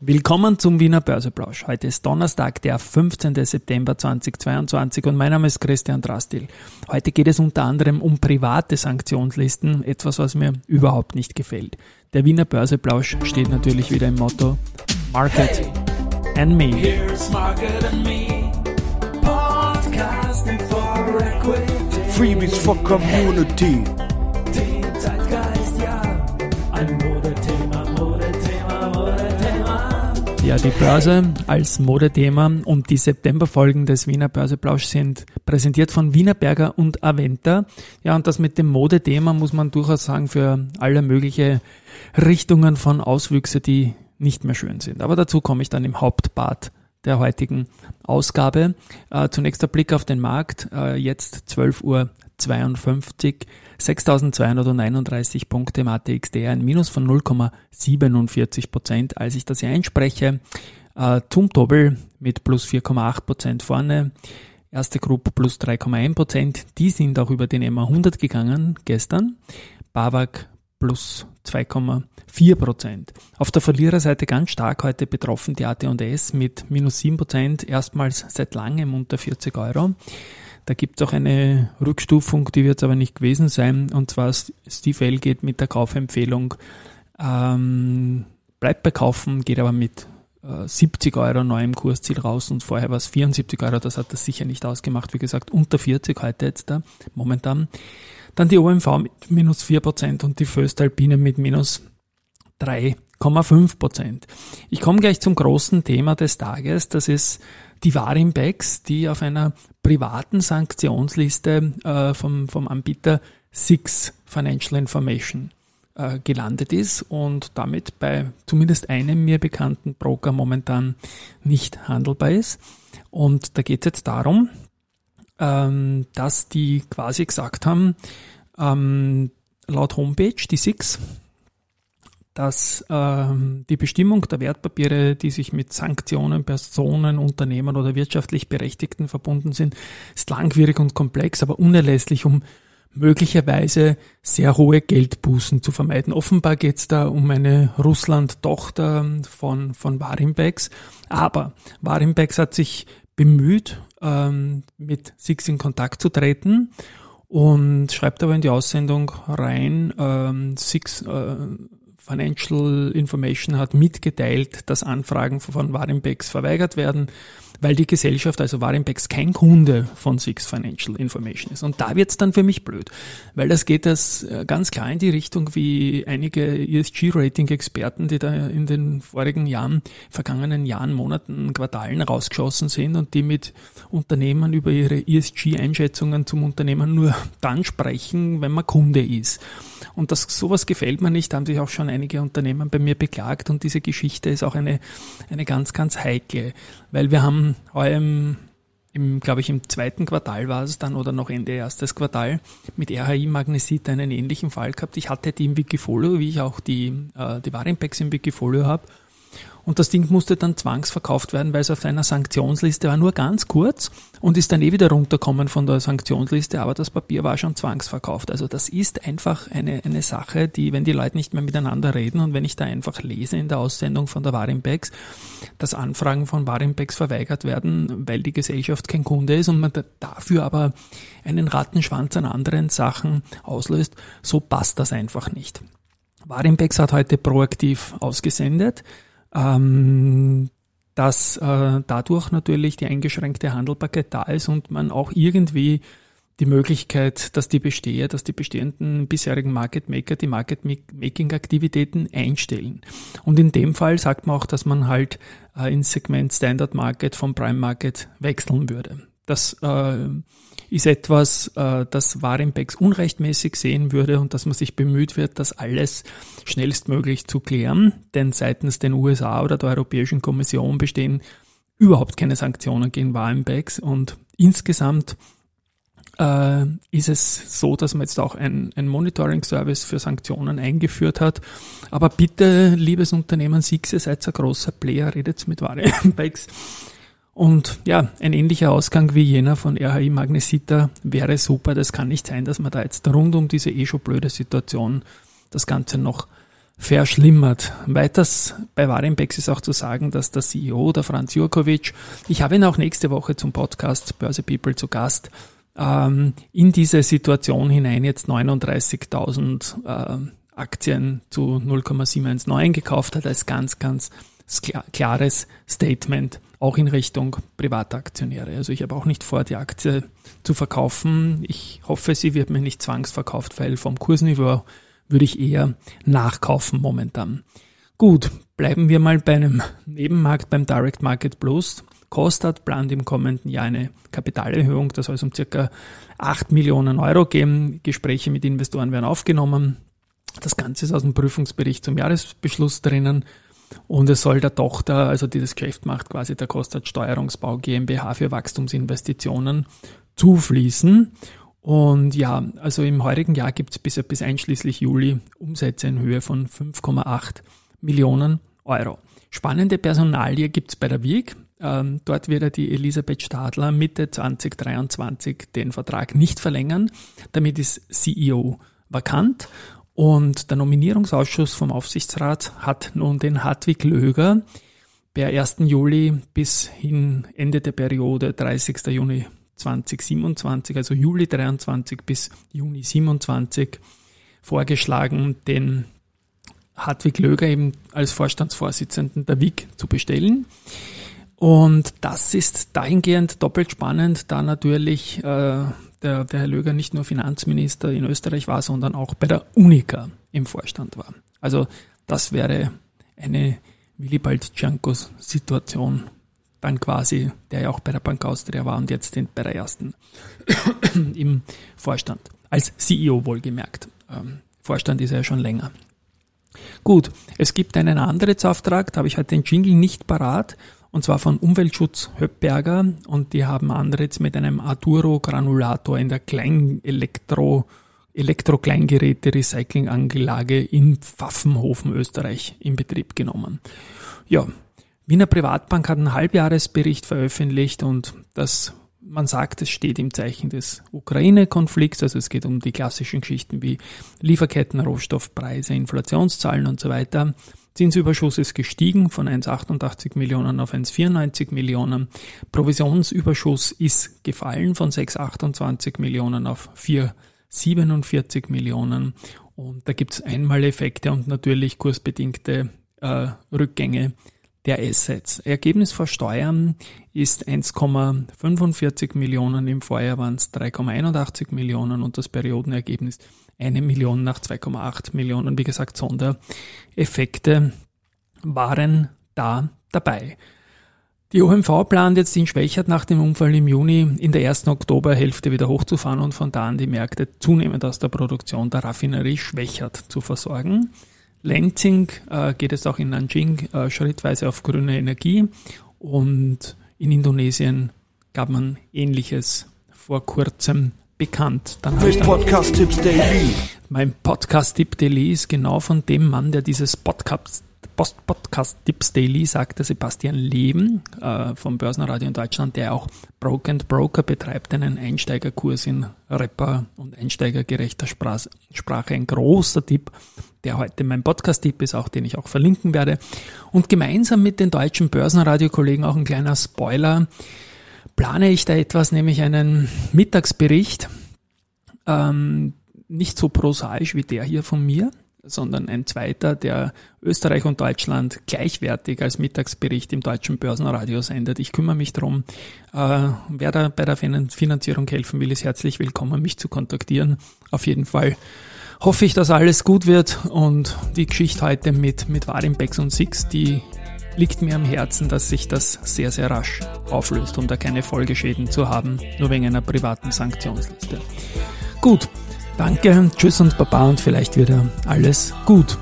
Willkommen zum Wiener Börseplausch. Heute ist Donnerstag, der 15. September 2022 und mein Name ist Christian Drastil. Heute geht es unter anderem um private Sanktionslisten, etwas, was mir überhaupt nicht gefällt. Der Wiener Börseplausch steht natürlich wieder im Motto Market hey, and Me. Here's Market and Me. Podcasting for Equity. Freebies for Community. Ja, die Börse als Modethema und die Septemberfolgen des Wiener Börseplausch sind präsentiert von Wienerberger und Aventa. Ja, und das mit dem Modethema muss man durchaus sagen für alle mögliche Richtungen von Auswüchse, die nicht mehr schön sind. Aber dazu komme ich dann im Hauptpart der heutigen Ausgabe. Äh, zunächst der Blick auf den Markt. Äh, jetzt 12.52 Uhr 6.239 Punkte im ATXD, ein Minus von 0,47 Prozent, als ich das hier einspreche. Äh, Zumtobel mit plus 4,8 Prozent vorne. Erste Gruppe plus 3,1 Prozent. Die sind auch über den MA 100 gegangen gestern. Bavak plus 2,4 Prozent. Auf der Verliererseite ganz stark heute betroffen die AT&S mit minus 7 Prozent, erstmals seit langem unter 40 Euro. Da gibt es auch eine Rückstufung, die wird aber nicht gewesen sein. Und zwar Steve L geht mit der Kaufempfehlung, ähm, bleibt bei Kaufen, geht aber mit äh, 70 Euro neuem Kursziel raus und vorher war es 74 Euro, das hat das sicher nicht ausgemacht. Wie gesagt, unter 40 heute jetzt da, momentan. Dann die OMV mit minus 4% und die Föstalpine mit minus 3,5%. Ich komme gleich zum großen Thema des Tages, das ist die Warimbex, die auf einer privaten Sanktionsliste äh, vom, vom Anbieter Six Financial Information äh, gelandet ist und damit bei zumindest einem mir bekannten Broker momentan nicht handelbar ist. Und da geht es jetzt darum, ähm, dass die quasi gesagt haben, ähm, laut Homepage, die Six, dass ähm, die Bestimmung der Wertpapiere, die sich mit Sanktionen, Personen, Unternehmen oder wirtschaftlich Berechtigten verbunden sind, ist langwierig und komplex, aber unerlässlich, um möglicherweise sehr hohe Geldbußen zu vermeiden. Offenbar geht es da um eine Russland-Tochter von, von Warimbex, aber Warimbex hat sich bemüht, ähm, mit Six in Kontakt zu treten und schreibt aber in die Aussendung rein, ähm, Six äh, Financial Information hat mitgeteilt, dass Anfragen von Warimbex verweigert werden weil die Gesellschaft, also Warimbex, kein Kunde von Six Financial Information ist. Und da wird's dann für mich blöd, weil das geht das äh, ganz klar in die Richtung wie einige ESG-Rating-Experten, die da in den vorigen Jahren, vergangenen Jahren, Monaten, Quartalen rausgeschossen sind und die mit Unternehmen über ihre ESG-Einschätzungen zum Unternehmen nur dann sprechen, wenn man Kunde ist. Und das, sowas gefällt mir nicht, haben sich auch schon einige Unternehmen bei mir beklagt und diese Geschichte ist auch eine, eine ganz, ganz heikle, weil wir haben heuer im, im glaube ich, im zweiten Quartal war es dann oder noch Ende erstes Quartal mit RHI Magnesit einen ähnlichen Fall gehabt. Ich hatte die im Wikifolio, wie ich auch die, äh, die Warimpex im Wikifolio habe und das Ding musste dann zwangsverkauft werden, weil es auf einer Sanktionsliste war, nur ganz kurz und ist dann eh wieder runterkommen von der Sanktionsliste, aber das Papier war schon zwangsverkauft. Also das ist einfach eine, eine Sache, die, wenn die Leute nicht mehr miteinander reden und wenn ich da einfach lese in der Aussendung von der Warimbex, dass Anfragen von Warimbex verweigert werden, weil die Gesellschaft kein Kunde ist und man dafür aber einen Rattenschwanz an anderen Sachen auslöst, so passt das einfach nicht. Warimbex hat heute proaktiv ausgesendet ähm, dass äh, dadurch natürlich die eingeschränkte Handelbarkeit da ist und man auch irgendwie die Möglichkeit, dass die Besteher, dass die bestehenden bisherigen Market Maker die Market Making Aktivitäten einstellen. Und in dem Fall sagt man auch, dass man halt äh, ins Segment Standard Market vom Prime Market wechseln würde. Das äh, ist etwas, äh, das Warenbecks unrechtmäßig sehen würde und dass man sich bemüht wird, das alles schnellstmöglich zu klären. Denn seitens den USA oder der Europäischen Kommission bestehen überhaupt keine Sanktionen gegen Warenbecks und insgesamt äh, ist es so, dass man jetzt auch ein, Monitoring-Service für Sanktionen eingeführt hat. Aber bitte, liebes Unternehmen Sixe, seid ein großer Player, redet mit Warenbecks und ja, ein ähnlicher Ausgang wie jener von RHI Magnesita wäre super. Das kann nicht sein, dass man da jetzt rund um diese eh schon blöde Situation das Ganze noch verschlimmert. Weiters bei Warimbex ist auch zu sagen, dass der CEO, der Franz Jurkovic, ich habe ihn auch nächste Woche zum Podcast Börse People zu Gast, ähm, in diese Situation hinein jetzt 39.000 äh, Aktien zu 0,719 gekauft hat, als ganz, ganz klares Statement, auch in Richtung Privataktionäre. Also ich habe auch nicht vor, die Aktie zu verkaufen. Ich hoffe, sie wird mir nicht zwangsverkauft, weil vom Kursniveau würde ich eher nachkaufen momentan. Gut, bleiben wir mal bei einem Nebenmarkt beim Direct Market Plus. Kostat plant im kommenden Jahr eine Kapitalerhöhung, das soll es um circa 8 Millionen Euro geben. Gespräche mit Investoren werden aufgenommen. Das Ganze ist aus dem Prüfungsbericht zum Jahresbeschluss drinnen. Und es soll der Tochter, also die das Geschäft macht, quasi der Kostat Steuerungsbau GmbH für Wachstumsinvestitionen zufließen. Und ja, also im heurigen Jahr gibt es bis, bis einschließlich Juli Umsätze in Höhe von 5,8 Millionen Euro. Spannende Personalie gibt es bei der WIG. Ähm, dort wird die Elisabeth Stadler Mitte 2023 den Vertrag nicht verlängern. Damit ist CEO vakant. Und der Nominierungsausschuss vom Aufsichtsrat hat nun den Hartwig Löger per 1. Juli bis hin Ende der Periode 30. Juni 2027, also Juli 23 bis Juni 27 vorgeschlagen, den Hartwig Löger eben als Vorstandsvorsitzenden der WIG zu bestellen. Und das ist dahingehend doppelt spannend, da natürlich äh, der, der Herr Löger nicht nur Finanzminister in Österreich war, sondern auch bei der Unica im Vorstand war. Also das wäre eine Willibald Ciancos Situation dann quasi, der ja auch bei der Bank Austria war und jetzt bei der ersten im Vorstand. Als CEO wohlgemerkt. Ähm, Vorstand ist er ja schon länger. Gut, es gibt einen Antrittsauftrag, da habe ich halt den Jingle nicht parat und zwar von Umweltschutz Höppberger und die haben Andritz mit einem Arturo Granulator in der Klein Elektro Elektrokleingeräte Recyclinganlage in Pfaffenhofen, Österreich in Betrieb genommen. Ja, Wiener Privatbank hat einen Halbjahresbericht veröffentlicht und das man sagt, es steht im Zeichen des Ukraine-Konflikts, also es geht um die klassischen Geschichten wie Lieferketten, Rohstoffpreise, Inflationszahlen und so weiter. Zinsüberschuss ist gestiegen von 1,88 Millionen auf 1,94 Millionen. Provisionsüberschuss ist gefallen von 6,28 Millionen auf 4,47 Millionen. Und da gibt es Einmaleffekte und natürlich kursbedingte äh, Rückgänge der Assets. Ergebnis vor Steuern ist 1,45 Millionen, im Vorjahr waren es 3,81 Millionen und das Periodenergebnis eine Million nach 2,8 Millionen. Wie gesagt, Sondereffekte waren da dabei. Die OMV plant jetzt in Schwächert nach dem Unfall im Juni in der ersten Oktoberhälfte wieder hochzufahren und von da an die Märkte zunehmend aus der Produktion der Raffinerie Schwächert zu versorgen. Lenzing äh, geht es auch in Nanjing äh, schrittweise auf grüne Energie und in Indonesien gab man ähnliches vor kurzem bekannt. Dann mein Podcast-Tipps Daily. Mein Podcast-Tipp Daily ist genau von dem Mann, der dieses Podcast Podcast Daily sagt der Sebastian Leben äh, vom Börsenradio in Deutschland, der auch Broke and Broker betreibt, einen Einsteigerkurs in Rapper und einsteigergerechter Sprache. Ein großer Tipp, der heute mein Podcast-Tipp ist, auch den ich auch verlinken werde. Und gemeinsam mit den deutschen Börsenradio-Kollegen auch ein kleiner Spoiler plane ich da etwas, nämlich einen Mittagsbericht, ähm, nicht so prosaisch wie der hier von mir, sondern ein zweiter, der Österreich und Deutschland gleichwertig als Mittagsbericht im deutschen Börsenradio sendet. Ich kümmere mich darum. Äh, wer da bei der Finanzierung helfen will, ist herzlich willkommen, mich zu kontaktieren. Auf jeden Fall hoffe ich, dass alles gut wird und die Geschichte heute mit, mit Warimbex und Six, die liegt mir am Herzen, dass sich das sehr, sehr rasch auflöst, um da keine Folgeschäden zu haben, nur wegen einer privaten Sanktionsliste. Gut, danke, tschüss und baba und vielleicht wieder alles gut.